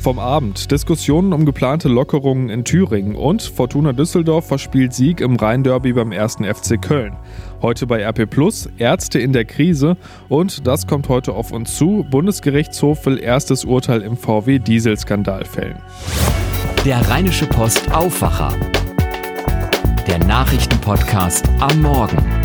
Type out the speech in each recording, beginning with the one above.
Vom Abend Diskussionen um geplante Lockerungen in Thüringen und Fortuna Düsseldorf verspielt Sieg im Rhein-Derby beim 1. FC Köln. Heute bei RP Plus Ärzte in der Krise und das kommt heute auf uns zu. Bundesgerichtshof will erstes Urteil im VW-Dieselskandal fällen. Der Rheinische Post Aufwacher. Der Nachrichtenpodcast am Morgen.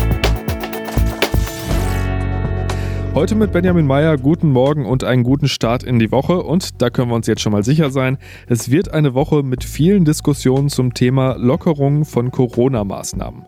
Heute mit Benjamin Meyer, guten Morgen und einen guten Start in die Woche. Und da können wir uns jetzt schon mal sicher sein, es wird eine Woche mit vielen Diskussionen zum Thema Lockerung von Corona-Maßnahmen.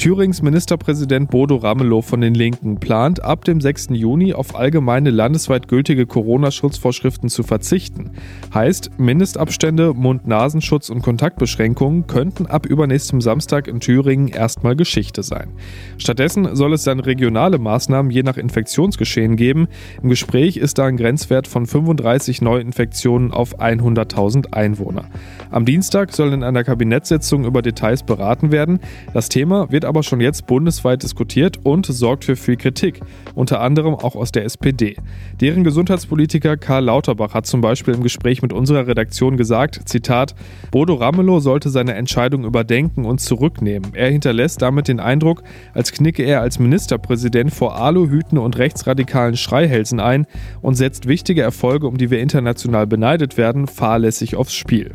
Thürings Ministerpräsident Bodo Ramelow von den Linken plant, ab dem 6. Juni auf allgemeine landesweit gültige Corona-Schutzvorschriften zu verzichten. Heißt, Mindestabstände, Mund-Nasenschutz und Kontaktbeschränkungen könnten ab übernächstem Samstag in Thüringen erstmal Geschichte sein. Stattdessen soll es dann regionale Maßnahmen je nach Infektionsgeschehen geben. Im Gespräch ist da ein Grenzwert von 35 Neuinfektionen auf 100.000 Einwohner. Am Dienstag soll in einer Kabinettssitzung über Details beraten werden. Das Thema wird aber schon jetzt bundesweit diskutiert und sorgt für viel Kritik, unter anderem auch aus der SPD. Deren Gesundheitspolitiker Karl Lauterbach hat zum Beispiel im Gespräch mit unserer Redaktion gesagt, Zitat, Bodo Ramelow sollte seine Entscheidung überdenken und zurücknehmen. Er hinterlässt damit den Eindruck, als knicke er als Ministerpräsident vor Aluhüten und rechtsradikalen Schreihälsen ein und setzt wichtige Erfolge, um die wir international beneidet werden, fahrlässig aufs Spiel.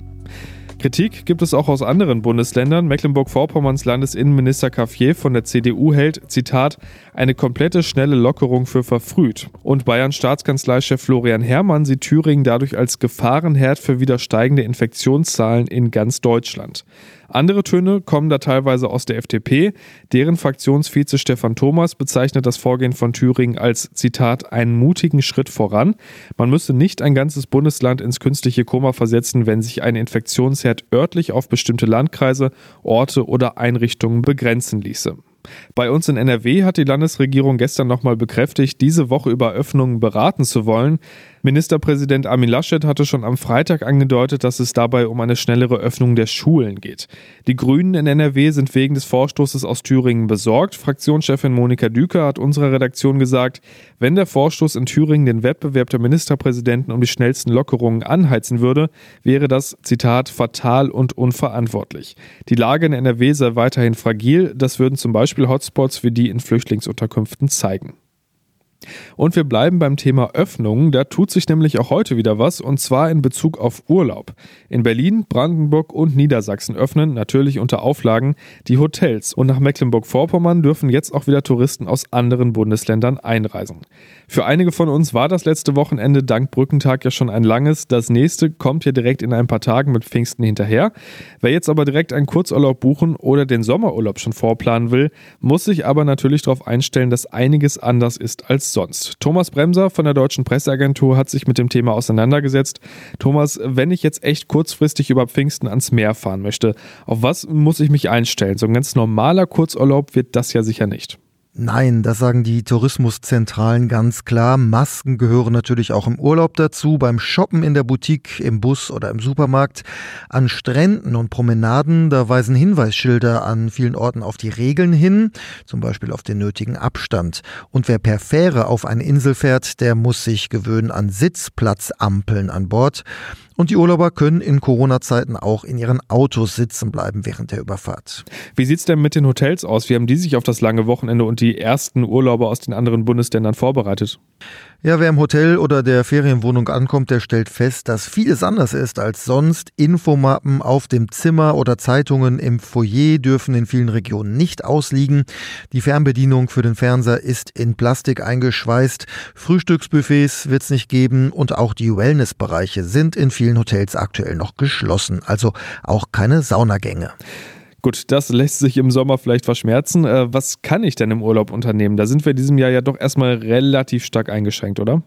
Kritik gibt es auch aus anderen Bundesländern. Mecklenburg-Vorpommerns Landesinnenminister Caffier von der CDU hält, Zitat, eine komplette schnelle Lockerung für verfrüht. Und Bayerns Staatskanzleichef Florian Herrmann sieht Thüringen dadurch als Gefahrenherd für wieder steigende Infektionszahlen in ganz Deutschland. Andere Töne kommen da teilweise aus der FDP. Deren Fraktionsvize Stefan Thomas bezeichnet das Vorgehen von Thüringen als Zitat einen mutigen Schritt voran. Man müsse nicht ein ganzes Bundesland ins künstliche Koma versetzen, wenn sich ein Infektionsherd örtlich auf bestimmte Landkreise, Orte oder Einrichtungen begrenzen ließe. Bei uns in NRW hat die Landesregierung gestern nochmal bekräftigt, diese Woche über Öffnungen beraten zu wollen. Ministerpräsident Armin Laschet hatte schon am Freitag angedeutet, dass es dabei um eine schnellere Öffnung der Schulen geht. Die Grünen in NRW sind wegen des Vorstoßes aus Thüringen besorgt. Fraktionschefin Monika Düker hat unserer Redaktion gesagt, wenn der Vorstoß in Thüringen den Wettbewerb der Ministerpräsidenten um die schnellsten Lockerungen anheizen würde, wäre das, Zitat, fatal und unverantwortlich. Die Lage in NRW sei weiterhin fragil. Das würden zum Beispiel Hotspots wie die in Flüchtlingsunterkünften zeigen. Und wir bleiben beim Thema Öffnungen. Da tut sich nämlich auch heute wieder was und zwar in Bezug auf Urlaub. In Berlin, Brandenburg und Niedersachsen öffnen, natürlich unter Auflagen, die Hotels. Und nach Mecklenburg-Vorpommern dürfen jetzt auch wieder Touristen aus anderen Bundesländern einreisen. Für einige von uns war das letzte Wochenende dank Brückentag ja schon ein langes. Das nächste kommt hier direkt in ein paar Tagen mit Pfingsten hinterher. Wer jetzt aber direkt einen Kurzurlaub buchen oder den Sommerurlaub schon vorplanen will, muss sich aber natürlich darauf einstellen, dass einiges anders ist als sonst. Thomas Bremser von der Deutschen Presseagentur hat sich mit dem Thema auseinandergesetzt. Thomas, wenn ich jetzt echt kurzfristig über Pfingsten ans Meer fahren möchte, auf was muss ich mich einstellen? So ein ganz normaler Kurzurlaub wird das ja sicher nicht. Nein, das sagen die Tourismuszentralen ganz klar. Masken gehören natürlich auch im Urlaub dazu, beim Shoppen in der Boutique, im Bus oder im Supermarkt. An Stränden und Promenaden, da weisen Hinweisschilder an vielen Orten auf die Regeln hin, zum Beispiel auf den nötigen Abstand. Und wer per Fähre auf eine Insel fährt, der muss sich gewöhnen an Sitzplatzampeln an Bord. Und die Urlauber können in Corona-Zeiten auch in ihren Autos sitzen bleiben während der Überfahrt. Wie sieht es denn mit den Hotels aus? Wie haben die sich auf das lange Wochenende und die ersten Urlauber aus den anderen Bundesländern vorbereitet? Ja, wer im Hotel oder der Ferienwohnung ankommt, der stellt fest, dass vieles anders ist als sonst. Infomappen auf dem Zimmer oder Zeitungen im Foyer dürfen in vielen Regionen nicht ausliegen. Die Fernbedienung für den Fernseher ist in Plastik eingeschweißt. Frühstücksbuffets wird es nicht geben und auch die Wellnessbereiche sind in vielen Hotels aktuell noch geschlossen. Also auch keine Saunagänge. Gut, das lässt sich im Sommer vielleicht verschmerzen. Äh, was kann ich denn im Urlaub unternehmen? Da sind wir diesem Jahr ja doch erstmal relativ stark eingeschränkt, oder?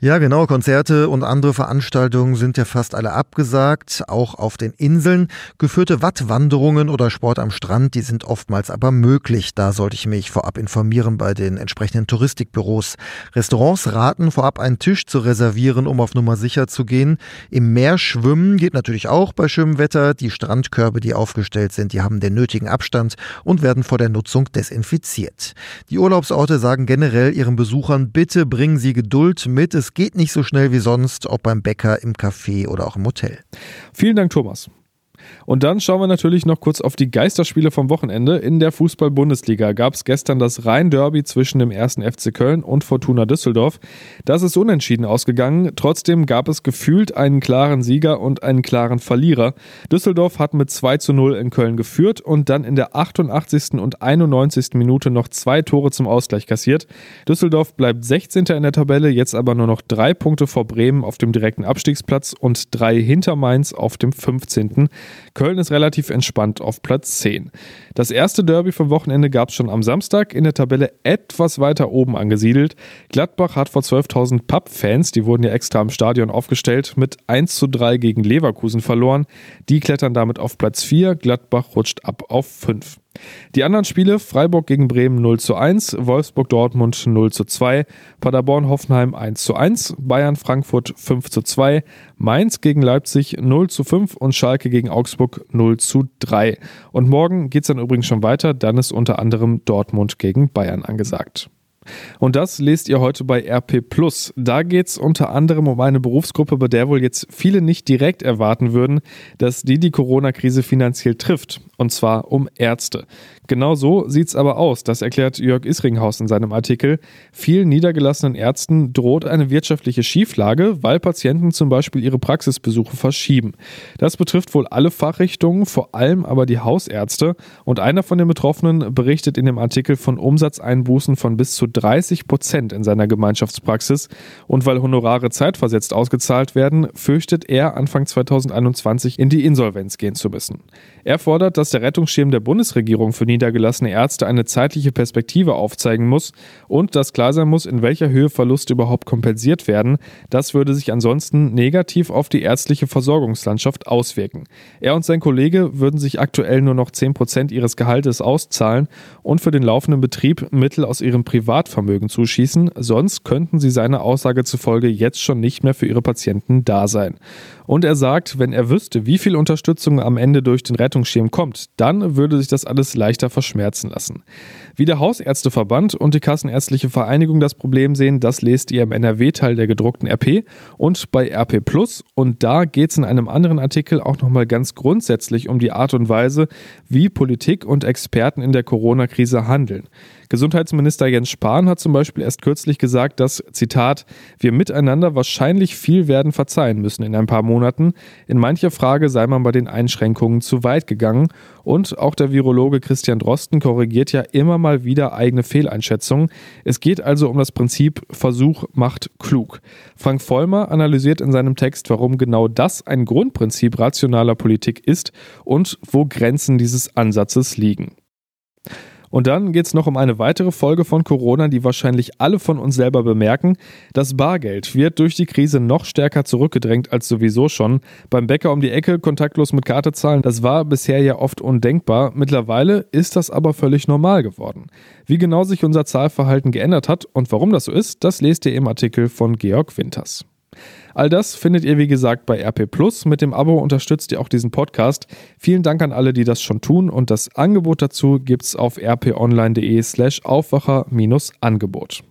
Ja, genau. Konzerte und andere Veranstaltungen sind ja fast alle abgesagt, auch auf den Inseln. Geführte Wattwanderungen oder Sport am Strand, die sind oftmals aber möglich. Da sollte ich mich vorab informieren bei den entsprechenden Touristikbüros. Restaurants raten, vorab einen Tisch zu reservieren, um auf Nummer sicher zu gehen. Im Meer schwimmen geht natürlich auch bei schönem Wetter. Die Strandkörbe, die aufgestellt sind, die haben den nötigen Abstand und werden vor der Nutzung desinfiziert. Die Urlaubsorte sagen generell ihren Besuchern, bitte bringen Sie Geduld mit. Es es geht nicht so schnell wie sonst, ob beim Bäcker, im Café oder auch im Hotel. Vielen Dank, Thomas. Und dann schauen wir natürlich noch kurz auf die Geisterspiele vom Wochenende. In der Fußball-Bundesliga gab es gestern das Rhein-Derby zwischen dem 1. FC Köln und Fortuna Düsseldorf. Das ist unentschieden ausgegangen. Trotzdem gab es gefühlt einen klaren Sieger und einen klaren Verlierer. Düsseldorf hat mit 2 zu 0 in Köln geführt und dann in der 88. und 91. Minute noch zwei Tore zum Ausgleich kassiert. Düsseldorf bleibt 16. in der Tabelle, jetzt aber nur noch drei Punkte vor Bremen auf dem direkten Abstiegsplatz und drei hinter Mainz auf dem 15. Köln ist relativ entspannt auf Platz 10. Das erste Derby vom Wochenende gab es schon am Samstag, in der Tabelle etwas weiter oben angesiedelt. Gladbach hat vor 12.000 Pub-Fans, die wurden ja extra im Stadion aufgestellt, mit 1 zu 3 gegen Leverkusen verloren. Die klettern damit auf Platz 4, Gladbach rutscht ab auf 5. Die anderen Spiele Freiburg gegen Bremen 0 zu 1, Wolfsburg Dortmund 0 zu 2, Paderborn Hoffenheim 1 zu 1, Bayern Frankfurt 5 zu 2, Mainz gegen Leipzig 0 zu 5 und Schalke gegen Augsburg 0 zu 3. Und morgen geht es dann übrigens schon weiter, dann ist unter anderem Dortmund gegen Bayern angesagt. Und das lest ihr heute bei RP Plus. Da geht es unter anderem um eine Berufsgruppe, bei der wohl jetzt viele nicht direkt erwarten würden, dass die die Corona-Krise finanziell trifft. Und zwar um Ärzte. Genau so sieht es aber aus, das erklärt Jörg Isringhaus in seinem Artikel. Vielen niedergelassenen Ärzten droht eine wirtschaftliche Schieflage, weil Patienten zum Beispiel ihre Praxisbesuche verschieben. Das betrifft wohl alle Fachrichtungen, vor allem aber die Hausärzte. Und einer von den Betroffenen berichtet in dem Artikel von Umsatzeinbußen von bis zu 30 Prozent in seiner Gemeinschaftspraxis. Und weil Honorare zeitversetzt ausgezahlt werden, fürchtet er, Anfang 2021 in die Insolvenz gehen zu müssen. Er fordert, dass der Rettungsschirm der Bundesregierung für niedergelassene Ärzte eine zeitliche Perspektive aufzeigen muss und dass klar sein muss, in welcher Höhe Verluste überhaupt kompensiert werden. Das würde sich ansonsten negativ auf die ärztliche Versorgungslandschaft auswirken. Er und sein Kollege würden sich aktuell nur noch 10% ihres Gehaltes auszahlen und für den laufenden Betrieb Mittel aus ihrem Privatvermögen zuschießen, sonst könnten sie seiner Aussage zufolge jetzt schon nicht mehr für ihre Patienten da sein. Und er sagt, wenn er wüsste, wie viel Unterstützung am Ende durch den Rettungsschirm kommt, dann würde sich das alles leichter verschmerzen lassen. Wie der Hausärzteverband und die Kassenärztliche Vereinigung das Problem sehen, das lest ihr im NRW-Teil der gedruckten RP und bei RP Plus. Und da geht es in einem anderen Artikel auch nochmal ganz grundsätzlich um die Art und Weise, wie Politik und Experten in der Corona-Krise handeln. Gesundheitsminister Jens Spahn hat zum Beispiel erst kürzlich gesagt, dass, Zitat, wir miteinander wahrscheinlich viel werden verzeihen müssen in ein paar Monaten. In mancher Frage sei man bei den Einschränkungen zu weit gegangen. Und auch der Virologe Christian Drosten korrigiert ja immer mal wieder eigene Fehleinschätzungen. Es geht also um das Prinzip Versuch macht klug. Frank Vollmer analysiert in seinem Text, warum genau das ein Grundprinzip rationaler Politik ist und wo Grenzen dieses Ansatzes liegen. Und dann geht es noch um eine weitere Folge von Corona, die wahrscheinlich alle von uns selber bemerken. Das Bargeld wird durch die Krise noch stärker zurückgedrängt als sowieso schon. Beim Bäcker um die Ecke kontaktlos mit Karte zahlen, das war bisher ja oft undenkbar. Mittlerweile ist das aber völlig normal geworden. Wie genau sich unser Zahlverhalten geändert hat und warum das so ist, das lest ihr im Artikel von Georg Winters. All das findet ihr wie gesagt bei RP Plus. Mit dem Abo unterstützt ihr auch diesen Podcast. Vielen Dank an alle, die das schon tun und das Angebot dazu gibt's auf rponline.de slash Aufwacher-Angebot.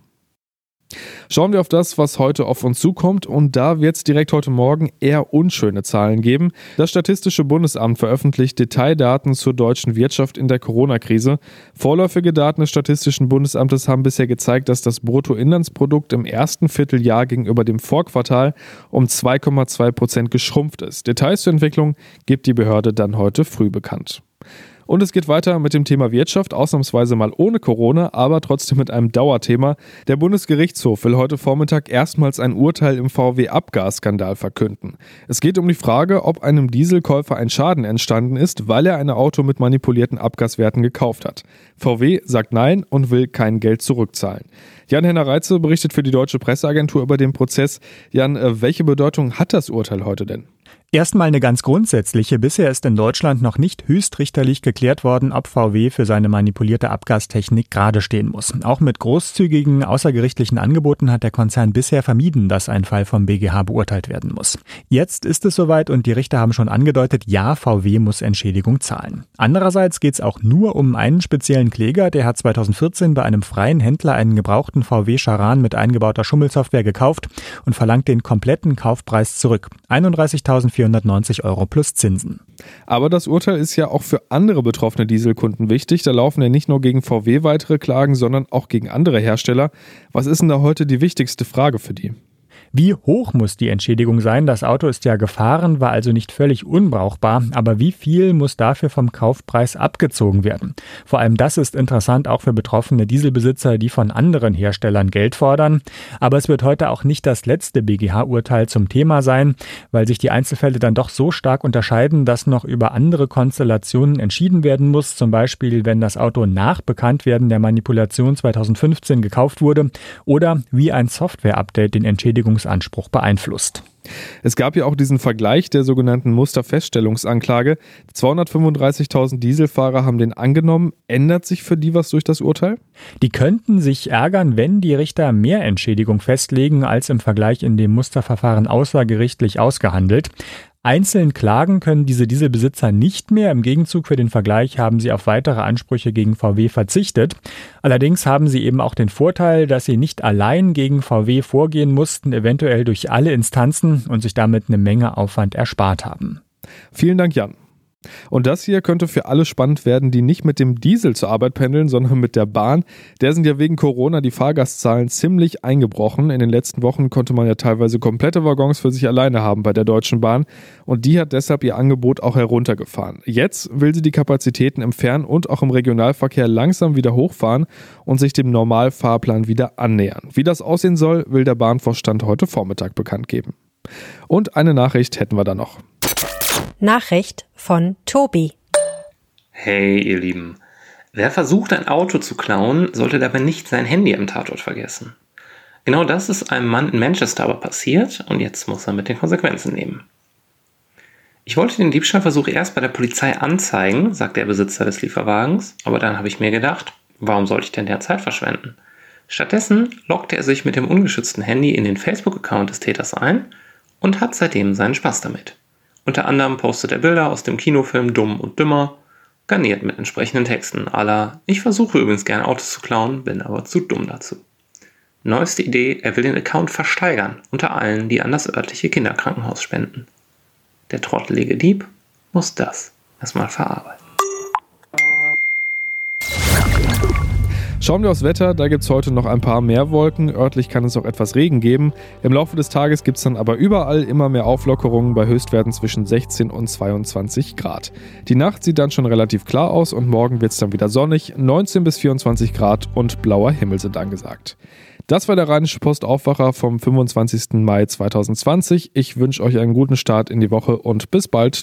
Schauen wir auf das, was heute auf uns zukommt und da wird es direkt heute Morgen eher unschöne Zahlen geben. Das Statistische Bundesamt veröffentlicht Detaildaten zur deutschen Wirtschaft in der Corona-Krise. Vorläufige Daten des Statistischen Bundesamtes haben bisher gezeigt, dass das Bruttoinlandsprodukt im ersten Vierteljahr gegenüber dem Vorquartal um 2,2 Prozent geschrumpft ist. Details zur Entwicklung gibt die Behörde dann heute früh bekannt. Und es geht weiter mit dem Thema Wirtschaft, ausnahmsweise mal ohne Corona, aber trotzdem mit einem Dauerthema. Der Bundesgerichtshof will heute Vormittag erstmals ein Urteil im VW-Abgasskandal verkünden. Es geht um die Frage, ob einem Dieselkäufer ein Schaden entstanden ist, weil er ein Auto mit manipulierten Abgaswerten gekauft hat. VW sagt Nein und will kein Geld zurückzahlen. Jan-Henner Reitze berichtet für die Deutsche Presseagentur über den Prozess. Jan, äh, welche Bedeutung hat das Urteil heute denn? Erstmal eine ganz grundsätzliche. Bisher ist in Deutschland noch nicht höchstrichterlich geklärt worden, ob VW für seine manipulierte Abgastechnik gerade stehen muss. Auch mit großzügigen außergerichtlichen Angeboten hat der Konzern bisher vermieden, dass ein Fall vom BGH beurteilt werden muss. Jetzt ist es soweit und die Richter haben schon angedeutet, ja, VW muss Entschädigung zahlen. Andererseits geht es auch nur um einen speziellen Kläger, der hat 2014 bei einem freien Händler einen gebrauchten VW Charan mit eingebauter Schummelsoftware gekauft und verlangt den kompletten Kaufpreis zurück. 31.400 490 Euro plus Zinsen. Aber das Urteil ist ja auch für andere betroffene Dieselkunden wichtig. Da laufen ja nicht nur gegen VW weitere Klagen, sondern auch gegen andere Hersteller. Was ist denn da heute die wichtigste Frage für die? Wie hoch muss die Entschädigung sein? Das Auto ist ja gefahren, war also nicht völlig unbrauchbar, aber wie viel muss dafür vom Kaufpreis abgezogen werden? Vor allem das ist interessant auch für betroffene Dieselbesitzer, die von anderen Herstellern Geld fordern. Aber es wird heute auch nicht das letzte BGH-Urteil zum Thema sein, weil sich die Einzelfälle dann doch so stark unterscheiden, dass noch über andere Konstellationen entschieden werden muss. Zum Beispiel, wenn das Auto nach Bekanntwerden der Manipulation 2015 gekauft wurde oder wie ein Software-Update den Entschädigungs Leistungsanspruch beeinflusst. Es gab ja auch diesen Vergleich der sogenannten Musterfeststellungsanklage. 235.000 Dieselfahrer haben den angenommen. Ändert sich für die was durch das Urteil? Die könnten sich ärgern, wenn die Richter mehr Entschädigung festlegen, als im Vergleich in dem Musterverfahren außergerichtlich ausgehandelt. Einzeln klagen können diese Dieselbesitzer nicht mehr. Im Gegenzug für den Vergleich haben sie auf weitere Ansprüche gegen VW verzichtet. Allerdings haben sie eben auch den Vorteil, dass sie nicht allein gegen VW vorgehen mussten, eventuell durch alle Instanzen und sich damit eine Menge Aufwand erspart haben. Vielen Dank, Jan. Und das hier könnte für alle spannend werden, die nicht mit dem Diesel zur Arbeit pendeln, sondern mit der Bahn. Der sind ja wegen Corona die Fahrgastzahlen ziemlich eingebrochen. In den letzten Wochen konnte man ja teilweise komplette Waggons für sich alleine haben bei der Deutschen Bahn. Und die hat deshalb ihr Angebot auch heruntergefahren. Jetzt will sie die Kapazitäten im Fern- und auch im Regionalverkehr langsam wieder hochfahren und sich dem Normalfahrplan wieder annähern. Wie das aussehen soll, will der Bahnvorstand heute Vormittag bekannt geben. Und eine Nachricht hätten wir da noch. Nachricht von Tobi. Hey, ihr Lieben. Wer versucht, ein Auto zu klauen, sollte dabei nicht sein Handy am Tatort vergessen. Genau das ist einem Mann in Manchester aber passiert und jetzt muss er mit den Konsequenzen nehmen. Ich wollte den Diebstahlversuch erst bei der Polizei anzeigen, sagt der Besitzer des Lieferwagens, aber dann habe ich mir gedacht, warum sollte ich denn der Zeit verschwenden? Stattdessen lockte er sich mit dem ungeschützten Handy in den Facebook-Account des Täters ein und hat seitdem seinen Spaß damit. Unter anderem postet er Bilder aus dem Kinofilm Dumm und Dümmer, garniert mit entsprechenden Texten aller Ich versuche übrigens gerne Autos zu klauen, bin aber zu dumm dazu. Neueste Idee, er will den Account versteigern unter allen, die an das örtliche Kinderkrankenhaus spenden. Der trottelige Dieb muss das erstmal verarbeiten. Schauen wir aufs Wetter, da gibt es heute noch ein paar mehr Wolken. Örtlich kann es auch etwas Regen geben. Im Laufe des Tages gibt es dann aber überall immer mehr Auflockerungen bei Höchstwerten zwischen 16 und 22 Grad. Die Nacht sieht dann schon relativ klar aus und morgen wird es dann wieder sonnig. 19 bis 24 Grad und blauer Himmel sind angesagt. Das war der Rheinische Post Aufwacher vom 25. Mai 2020. Ich wünsche euch einen guten Start in die Woche und bis bald.